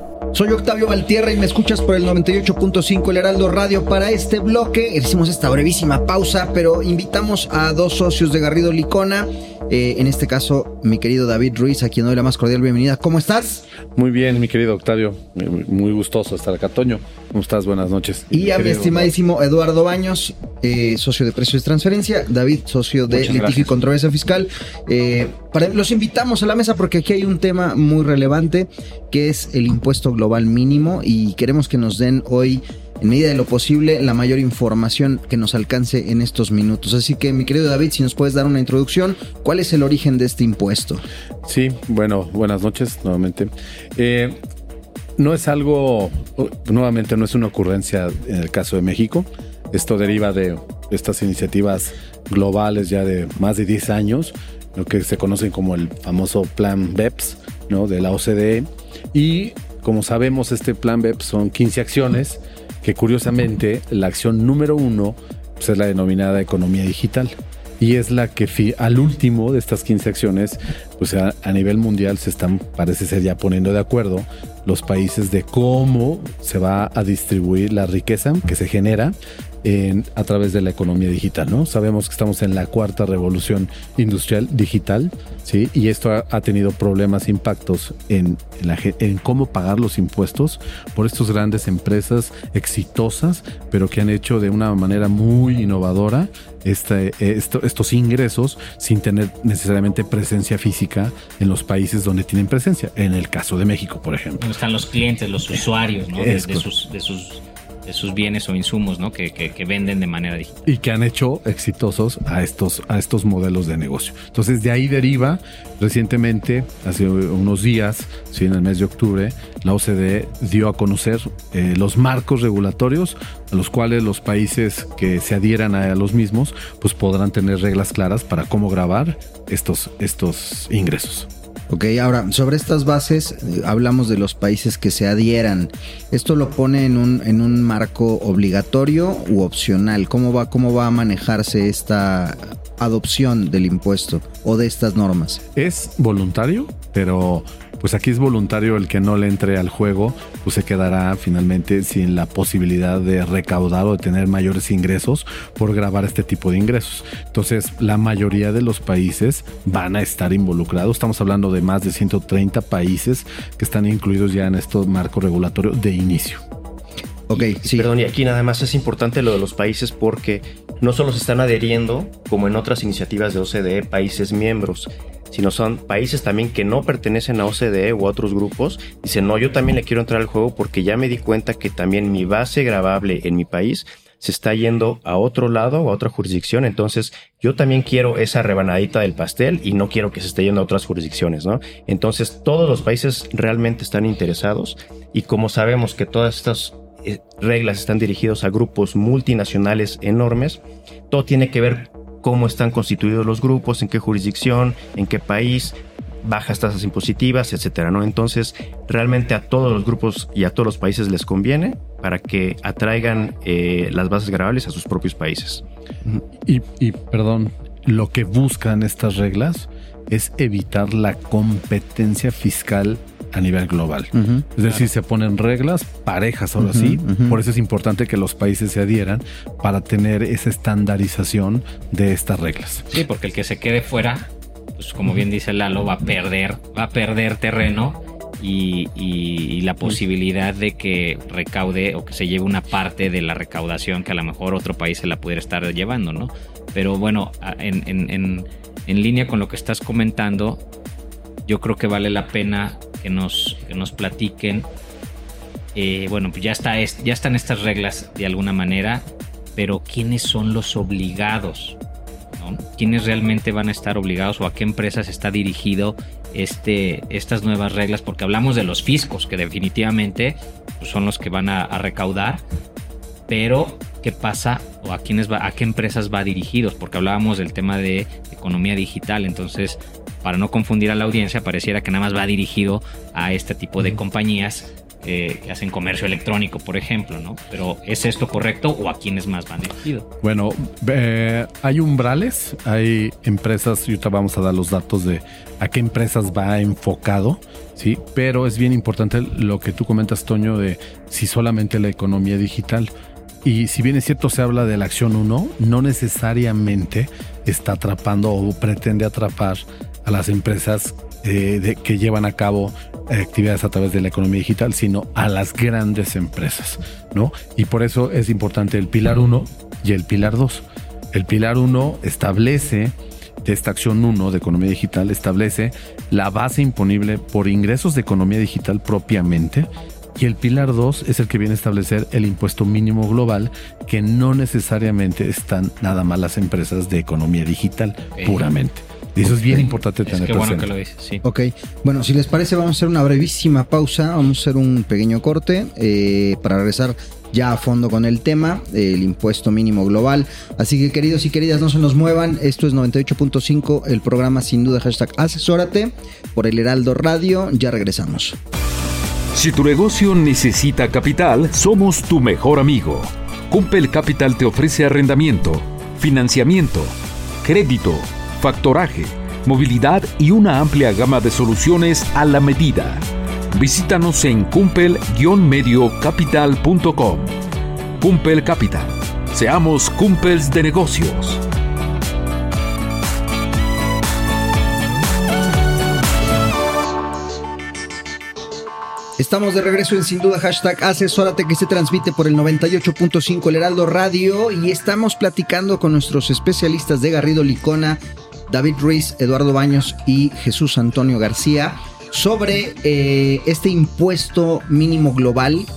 Soy Octavio Valtierra y me escuchas por el 98.5 El Heraldo Radio para este bloque. Hicimos esta brevísima pausa, pero invitamos a dos socios de Garrido Licona. Eh, en este caso, mi querido David Ruiz, a quien doy la más cordial bienvenida. ¿Cómo estás? Muy bien, mi querido Octavio. Muy, gustoso estar acá. Toño, ¿cómo estás? Buenas noches. Y a mi estimadísimo Eduardo Baños, eh, socio de precios de transferencia. David, socio de Muchas litigio y controversia fiscal. Eh, para- los invitamos a la mesa porque aquí hay un tema muy relevante que es el impuesto global mínimo y queremos que nos den hoy en medida de lo posible, la mayor información que nos alcance en estos minutos. Así que, mi querido David, si nos puedes dar una introducción, ¿cuál es el origen de este impuesto? Sí, bueno, buenas noches nuevamente. Eh, no es algo, nuevamente no es una ocurrencia en el caso de México. Esto deriva de estas iniciativas globales ya de más de 10 años, lo que se conocen como el famoso plan BEPS, ¿no? De la OCDE. Y como sabemos, este plan BEPS son 15 acciones que curiosamente la acción número uno pues, es la denominada economía digital. Y es la que al último de estas 15 acciones, pues a nivel mundial se están, parece ser ya poniendo de acuerdo los países de cómo se va a distribuir la riqueza que se genera en, a través de la economía digital, ¿no? Sabemos que estamos en la cuarta revolución industrial digital, ¿sí? Y esto ha, ha tenido problemas, impactos en, en, la, en cómo pagar los impuestos por estas grandes empresas exitosas, pero que han hecho de una manera muy innovadora este, esto, estos ingresos sin tener necesariamente presencia física en los países donde tienen presencia. En el caso de México, por ejemplo. Donde están los clientes, los usuarios ¿no? de, de, sus, de sus de sus bienes o insumos ¿no? que, que, venden de manera digital. Y que han hecho exitosos a estos, a estos modelos de negocio. Entonces, de ahí deriva, recientemente, hace unos días, en el mes de octubre, la OCDE dio a conocer eh, los marcos regulatorios a los cuales los países que se adhieran a los mismos pues podrán tener reglas claras para cómo grabar estos, estos ingresos. Ok, ahora, sobre estas bases, eh, hablamos de los países que se adhieran. ¿Esto lo pone en un, en un marco obligatorio u opcional? ¿Cómo va, ¿Cómo va a manejarse esta adopción del impuesto o de estas normas? Es voluntario, pero pues aquí es voluntario el que no le entre al juego, pues se quedará finalmente sin la posibilidad de recaudar o de tener mayores ingresos por grabar este tipo de ingresos. Entonces, la mayoría de los países van a estar involucrados. Estamos hablando de más de 130 países que están incluidos ya en estos marcos regulatorios de inicio. Ok, sí. Perdón, y aquí nada más es importante lo de los países porque no solo se están adheriendo, como en otras iniciativas de OCDE, países miembros, sino son países también que no pertenecen a OCDE u a otros grupos. Dicen, no, yo también le quiero entrar al juego porque ya me di cuenta que también mi base grabable en mi país se está yendo a otro lado a otra jurisdicción. Entonces, yo también quiero esa rebanadita del pastel y no quiero que se esté yendo a otras jurisdicciones, ¿no? Entonces, todos los países realmente están interesados y como sabemos que todas estas reglas están dirigidos a grupos multinacionales enormes, todo tiene que ver cómo están constituidos los grupos, en qué jurisdicción, en qué país, bajas tasas impositivas, etcétera, ¿no? Entonces, realmente a todos los grupos y a todos los países les conviene para que atraigan eh, las bases grabables a sus propios países. Y, y, perdón, lo que buscan estas reglas es evitar la competencia fiscal a nivel global. Uh -huh. Es decir, se ponen reglas parejas ahora uh -huh, sí. Uh -huh. Por eso es importante que los países se adhieran para tener esa estandarización de estas reglas. Sí, porque el que se quede fuera, pues como bien dice Lalo, va a perder, va a perder terreno y, y, y, la posibilidad de que recaude o que se lleve una parte de la recaudación que a lo mejor otro país se la pudiera estar llevando, ¿no? Pero bueno, en, en, en, en línea con lo que estás comentando, yo creo que vale la pena que nos, que nos platiquen. Eh, bueno, pues ya, está, ya están estas reglas de alguna manera, pero ¿quiénes son los obligados? ¿Quiénes realmente van a estar obligados o a qué empresas está dirigido este, estas nuevas reglas? Porque hablamos de los fiscos, que definitivamente pues, son los que van a recaudar, pero ¿qué pasa o a quiénes va, a qué empresas va dirigidos? Porque hablábamos del tema de economía digital, entonces para no confundir a la audiencia, pareciera que nada más va dirigido a este tipo de compañías eh, que hacen comercio electrónico, por ejemplo, ¿no? Pero ¿es esto correcto o a quiénes más van dirigido? Bueno, eh, hay umbrales, hay empresas, y ahorita vamos a dar los datos de a qué empresas va enfocado, ¿sí? Pero es bien importante lo que tú comentas, Toño, de si solamente la economía digital. Y si bien es cierto, se habla de la acción 1, no necesariamente está atrapando o pretende atrapar a las empresas eh, que llevan a cabo eh, actividades a través de la economía digital, sino a las grandes empresas, ¿no? Y por eso es importante el pilar 1 y el pilar 2. El pilar 1 establece esta acción 1 de economía digital establece la base imponible por ingresos de economía digital propiamente y el pilar 2 es el que viene a establecer el impuesto mínimo global, que no necesariamente están nada más las empresas de economía digital okay. puramente. Y eso es bien importante tener es que bueno que lo dices, sí. Ok, bueno, si les parece vamos a hacer una brevísima pausa, vamos a hacer un pequeño corte eh, para regresar ya a fondo con el tema, el impuesto mínimo global. Así que queridos y queridas, no se nos muevan, esto es 98.5, el programa sin duda hashtag asesórate por el Heraldo Radio, ya regresamos. Si tu negocio necesita capital, somos tu mejor amigo. Cumpel Capital te ofrece arrendamiento, financiamiento, crédito, factoraje, movilidad y una amplia gama de soluciones a la medida. Visítanos en cumpel-mediocapital.com. Cumpel Capital, Seamos cumples de negocios. Estamos de regreso en Sin Duda Hashtag Asesórate que se transmite por el 98.5 El Heraldo Radio y estamos platicando con nuestros especialistas de Garrido Licona, David Ruiz, Eduardo Baños y Jesús Antonio García sobre eh, este impuesto mínimo global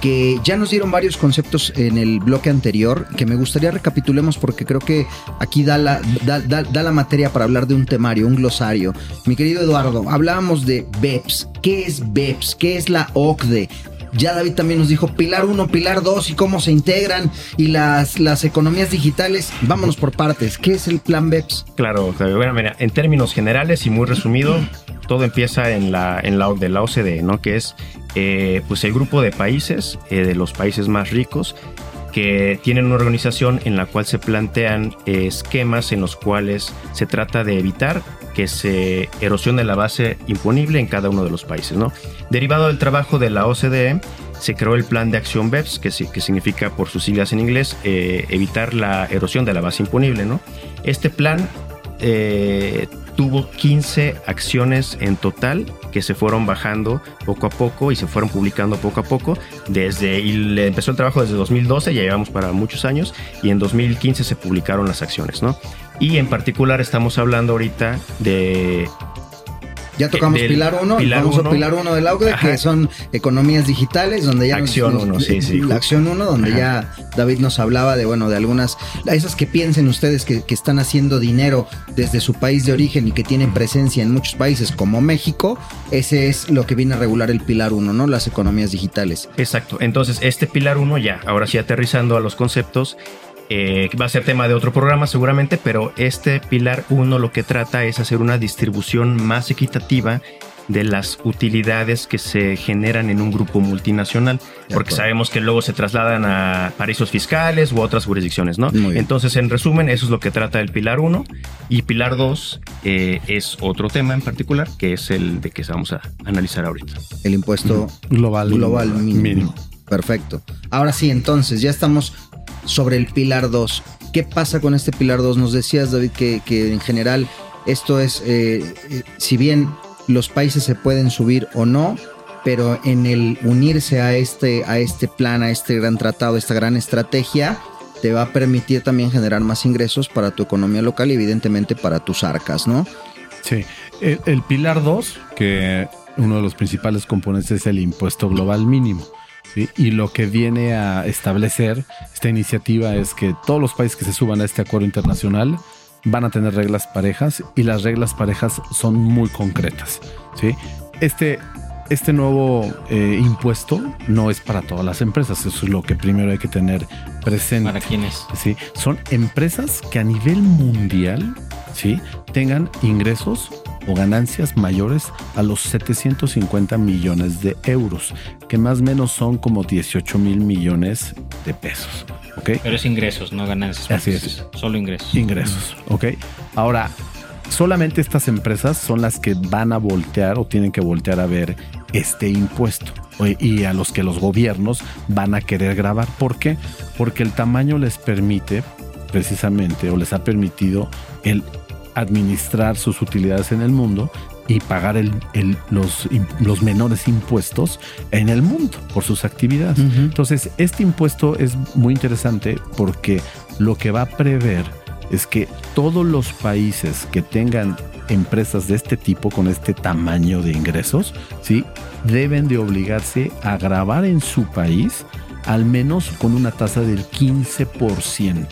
que ya nos dieron varios conceptos en el bloque anterior que me gustaría recapitulemos porque creo que aquí da la, da, da, la materia para hablar de un temario, un glosario. Mi querido Eduardo, hablábamos de BEPS. ¿Qué es BEPS? ¿Qué es la OCDE? Ya David también nos dijo Pilar 1, Pilar 2 y cómo se integran y las, las economías digitales. Vámonos por partes. ¿Qué es el plan BEPS? Claro, bueno, mira, en términos generales y muy resumido, todo empieza en la, en la, de la OCDE, ¿no? Que es eh, pues el grupo de países, eh, de los países más ricos, que tienen una organización en la cual se plantean eh, esquemas en los cuales se trata de evitar que se erosione la base imponible en cada uno de los países. ¿no? Derivado del trabajo de la OCDE, se creó el Plan de Acción BEPS, que, que significa por sus siglas en inglés evitar la erosión de la base imponible. ¿no? Este plan tuvo 15 acciones en total que se fueron bajando poco a poco y se fueron publicando poco a poco. Desde y empezó el trabajo desde 2012, ya llevamos para muchos años, y en 2015 se publicaron las acciones, ¿no? Y en particular estamos hablando ahorita de ya tocamos Pilar 1, vamos a Pilar 1 del AUDE, que son economías digitales, donde ya... Acción 1, sí, sí. La acción 1, donde ya David nos hablaba de, bueno, de algunas, esas que piensen ustedes que, que, están haciendo dinero desde su país de origen y que tienen presencia en muchos países como México, ese es lo que viene a regular el Pilar 1, ¿no? Las economías digitales. Exacto, entonces este Pilar 1 ya, ahora sí aterrizando a los conceptos, eh, va a ser tema de otro programa seguramente, pero este pilar 1 lo que trata es hacer una distribución más equitativa de las utilidades que se generan en un grupo multinacional, porque sabemos que luego se trasladan a paraísos fiscales u otras jurisdicciones, ¿no? Entonces, en resumen, eso es lo que trata el pilar 1 y pilar 2 eh, es otro tema en particular, que es el de que vamos a analizar ahorita. El impuesto global, global mínimo. Perfecto. Ahora sí, entonces, ya estamos sobre el pilar 2. ¿Qué pasa con este pilar 2? Nos decías, David, que, en general esto es, eh, eh, si bien los países se pueden subir o no, pero en el unirse a este, a este plan, a este gran tratado, esta gran estrategia, te va a permitir también generar más ingresos para tu economía local y evidentemente para tus arcas, ¿no? Sí, el, el pilar 2, que uno de los principales componentes es el impuesto global mínimo. Y lo que viene a establecer esta iniciativa es que todos los países que se suban a este acuerdo internacional van a tener reglas parejas y las reglas parejas son muy concretas. ¿sí? Este, este nuevo eh, impuesto no es para todas las empresas, eso es lo que primero hay que tener presente. ¿Para quiénes? Sí, son empresas que a nivel mundial ¿sí? tengan ingresos o ganancias mayores a los 750 millones de euros, que más o menos son como 18 mil millones de pesos. ¿ok? Pero es ingresos, no ganancias. Así es. Solo ingresos. Ingresos, ¿ok? Ahora, solamente estas empresas son las que van a voltear o tienen que voltear a ver este impuesto y a los que los gobiernos van a querer grabar. ¿Por qué? Porque el tamaño les permite precisamente o les ha permitido el administrar sus utilidades en el mundo y pagar los, los, menores impuestos en el mundo por sus actividades. Entonces, este impuesto es muy interesante porque lo que va a prever es que todos los países que tengan empresas de este tipo, con este tamaño de ingresos, ¿sí? deben de obligarse a grabar en su país al menos con una tasa del 15%.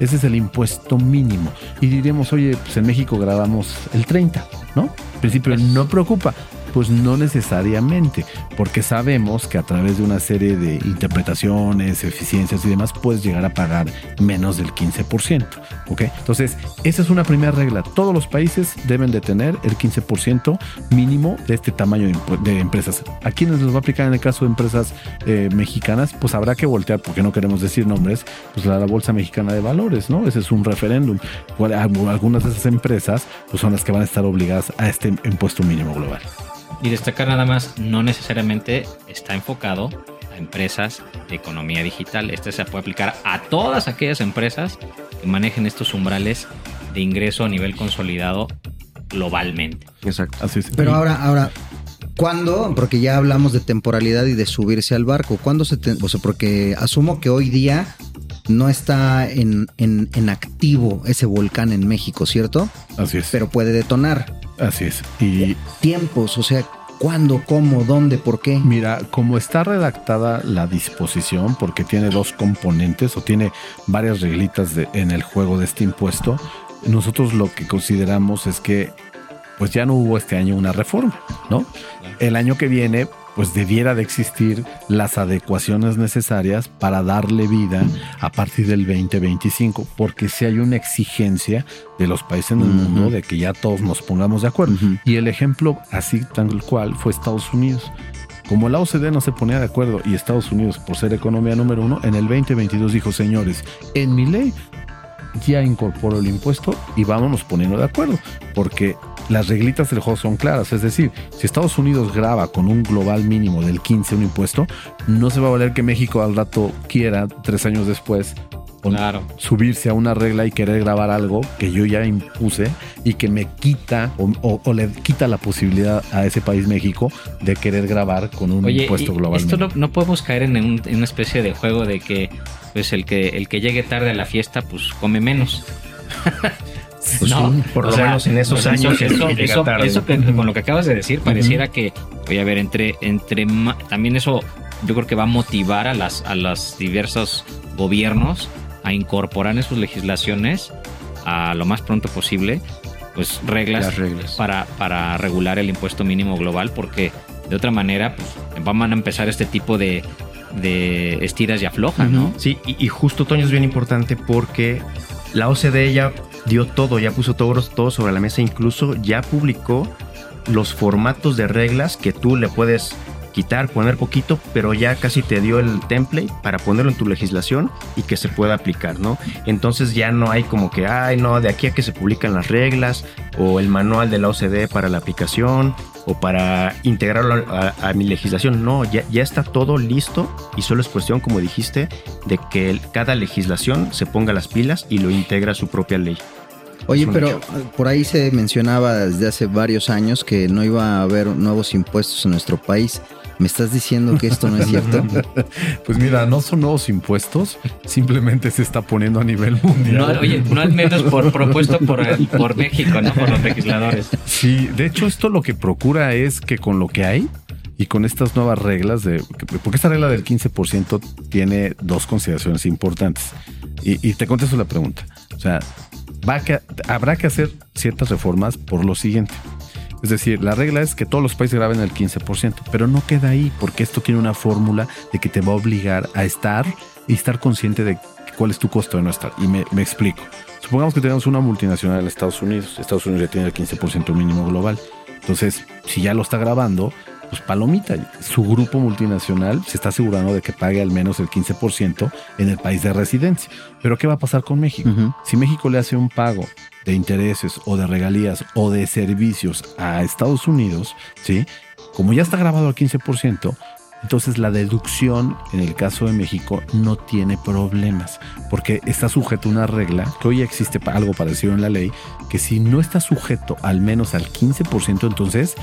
Ese es el impuesto mínimo. Y diríamos, oye, pues en México grabamos el 30, ¿no? En principio no preocupa. Pues no necesariamente, porque sabemos que a través de una serie de interpretaciones, eficiencias y demás, puedes llegar a pagar menos del 15%. ¿ok? Entonces, esa es una primera regla. Todos los países deben de tener el 15% mínimo de este tamaño de, empresas. ¿A quiénes les va a aplicar en el caso de empresas eh, mexicanas? Pues habrá que voltear, porque no queremos decir nombres, pues la, la Bolsa Mexicana de Valores, ¿no? Ese es un referéndum. Algunas de esas empresas pues son las que van a estar obligadas a este impuesto mínimo global. Y destacar nada más, no necesariamente está enfocado a empresas de economía digital. Este se puede aplicar a todas aquellas empresas que manejen estos umbrales de ingreso a nivel consolidado globalmente. Exacto. Así es. Pero ahora, ahora, ¿cuándo? Porque ya hablamos de temporalidad y de subirse al barco. ¿Cuándo se te, o sea, porque asumo que hoy día no está en, en, en activo ese volcán en México, ¿cierto? Así es. Pero puede detonar. Así es. Y Tiempos, o sea, ¿cuándo, cómo, dónde, por qué? Mira, como está redactada la disposición, porque tiene dos componentes o tiene varias reglitas de- en el juego de este impuesto, nosotros lo que consideramos es que pues ya no hubo este año una reforma, ¿no? El año que viene pues debiera de existir las adecuaciones necesarias para darle vida a partir del 2025, porque si hay una exigencia de los países en el mundo de que ya todos nos pongamos de acuerdo. Y el ejemplo así tal cual fue Estados Unidos. Como la OCDE no se ponía de acuerdo y Estados Unidos, por ser economía número uno, en el 2022 dijo, señores, en mi ley ya incorporo el impuesto y vámonos poniendo de acuerdo, porque las reglitas del juego son claras, es decir, si Estados Unidos graba con un global mínimo del 15 un impuesto, no se va a valer que México al rato quiera, tres años después, subirse a una regla y querer grabar algo que yo ya impuse y que me quita o, o- o le quita la posibilidad a ese país México de querer grabar con un Oye, impuesto global. esto no, no podemos caer en, un- en una especie de juego de que pues el que el que llegue tarde a la fiesta pues come menos. Pues sí, por lo menos en esos años eso, eso, que llega eso- tarde. eso que- con lo que acabas de decir pareciera que oye a ver entre entre también eso yo creo que va a motivar a las a los diversos gobiernos a incorporar en sus legislaciones a lo más pronto posible pues reglas, Las reglas. para para regular el impuesto mínimo global porque de otra manera pues van a empezar este tipo de de estiras y aflojas, ¿no? Sí, y, y justo Toño es bien importante porque la OCDE ya dio todo, ya puso todo, todo sobre la mesa, incluso ya publicó los formatos de reglas que tú le puedes quitar, poner poquito, pero ya casi te dio el template para ponerlo en tu legislación y que se pueda aplicar, ¿no? Entonces ya no hay como que, ay, no, de aquí a que se publican las reglas o el manual de la OCDE para la aplicación o para integrarlo a, a mi legislación. No, ya, ya está todo listo y solo es cuestión, como dijiste, de que el- cada legislación se ponga las pilas y lo integra a su propia ley. Oye, pero hecho. eh, por ahí se mencionaba desde hace varios años que no iba a haber nuevos impuestos en nuestro país. ¿Me estás diciendo que esto no es cierto? Pues mira, no son nuevos impuestos, simplemente se está poniendo a nivel mundial. No, oye, no al menos por propuesto por, por México, no por los legisladores. Sí, de hecho esto lo que procura es que con lo que hay y con estas nuevas reglas de... Porque esta regla del 15% tiene dos consideraciones importantes. Y, y te contesto la pregunta. O sea, va que, habrá que hacer ciertas reformas por lo siguiente. Es decir, la regla es que todos los países graben el 15%, pero no queda ahí porque esto tiene una fórmula de que te va a obligar a estar y estar consciente de cuál es tu costo de no estar. Y me, me explico. Supongamos que tenemos una multinacional en Estados Unidos. Estados Unidos ya tiene el 15% mínimo global. Entonces, si ya lo está grabando, pues palomita. Su grupo multinacional se está asegurando de que pague al menos el 15% en el país de residencia. Pero ¿qué va a pasar con México? Si México le hace un pago de intereses o de regalías o de servicios a Estados Unidos, ¿sí? Como ya está grabado al 15%, entonces la deducción en el caso de México no tiene problemas, porque está sujeto a una regla, que hoy existe algo parecido en la ley, que si no está sujeto al menos al 15%, entonces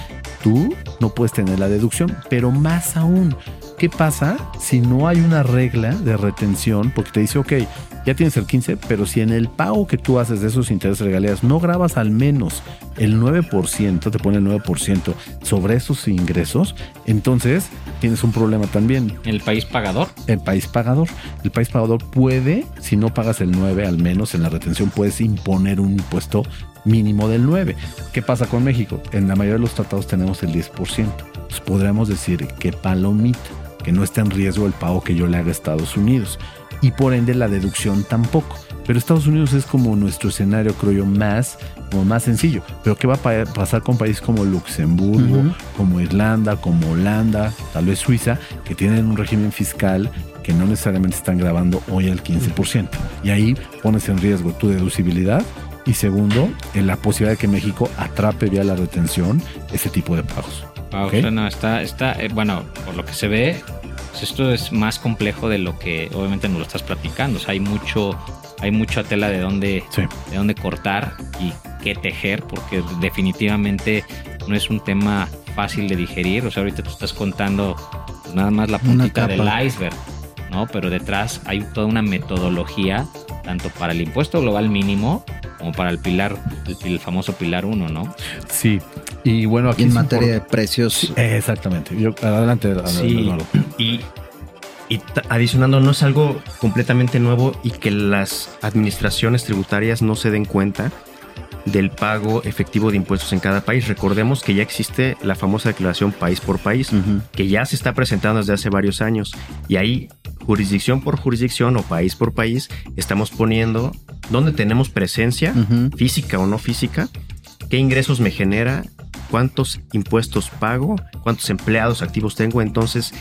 tú no puedes tener la deducción, pero más aún, ¿qué pasa si no hay una regla de retención? Porque te dice, ok, ya tienes el 15, pero si en el pago que tú haces de esos intereses regalías no grabas al menos el 9%, te pone el 9% sobre esos ingresos, entonces tienes un problema también. ¿El país pagador? El país pagador. El país pagador puede, si no pagas el 9, al menos en la retención puedes imponer un impuesto mínimo del 9. ¿Qué pasa con México? En la mayoría de los tratados tenemos el 10%. Pues podríamos decir que palomita, que no está en riesgo el pago que yo le haga a Estados Unidos. Y por ende la deducción tampoco. Pero Estados Unidos es como nuestro escenario, creo yo, más, como más sencillo. Pero ¿qué va a pa- pasar con países como Luxemburgo, como Irlanda, como Holanda, tal vez Suiza, que tienen un régimen fiscal que no necesariamente están grabando hoy al 15%? Y ahí pones en riesgo tu deducibilidad y segundo, en la posibilidad de que México atrape vía la retención ese tipo de pagos. Wow, ¿Ok? suena- está, está, eh, bueno, por lo que se ve, pues esto es más complejo de lo que obviamente nos lo estás platicando. O sea, hay mucho, hay mucha tela de dónde, de dónde cortar y qué tejer, porque definitivamente no es un tema fácil de digerir. O sea, ahorita tú estás contando pues, nada más la puntita del iceberg, ¿no? Pero detrás hay toda una metodología, tanto para el impuesto global mínimo como para el pilar, el, famoso pilar 1, ¿no? Sí. Y bueno, aquí. en materia de precios. exactamente. Yo, adelante. Sí. Y, y adicionando, no es algo completamente nuevo y que las administraciones tributarias no se den cuenta del pago efectivo de impuestos en cada país. Recordemos que ya existe la famosa declaración país por país, que ya se está presentando desde hace varios años. Y ahí, jurisdicción por jurisdicción o país por país, estamos poniendo dónde tenemos presencia, física o no física, qué ingresos me genera, cuántos impuestos pago, cuántos empleados activos tengo. Entonces,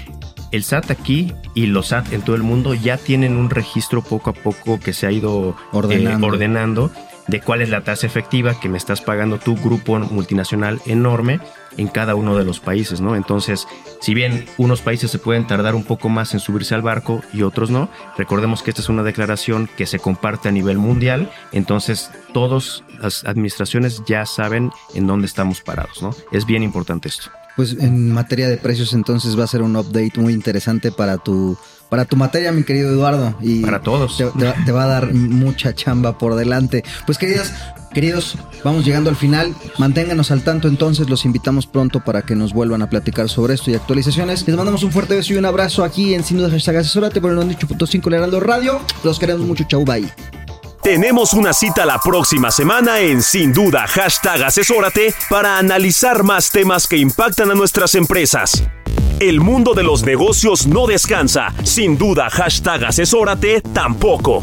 el SAT aquí y los SAT en todo el mundo ya tienen un registro poco a poco que se ha ido eh, ordenando de cuál es la tasa efectiva que me estás pagando tu grupo multinacional enorme en cada uno de los países, ¿no? Entonces, si bien unos países se pueden tardar un poco más en subirse al barco y otros no, recordemos que esta es una declaración que se comparte a nivel mundial, entonces todas las administraciones ya saben en dónde estamos parados, ¿no? Es bien importante esto. Pues en materia de precios entonces va a ser un update muy interesante para tu para tu materia, mi querido Eduardo. Y para todos. Te, va a dar mucha chamba por delante. Pues queridas, queridos, vamos llegando al final. Manténganos al tanto entonces. Los invitamos pronto para que nos vuelvan a platicar sobre esto y actualizaciones. Les mandamos un fuerte beso y un abrazo aquí en Sin Duda Hashtag Asesorate por el 98.5 Heraldo Radio. Los queremos mucho. Chau, bye. Tenemos una cita la próxima semana en Sin Duda Hashtag Asesórate para analizar más temas que impactan a nuestras empresas. El mundo de los negocios no descansa. Sin duda, hashtag asesórate tampoco.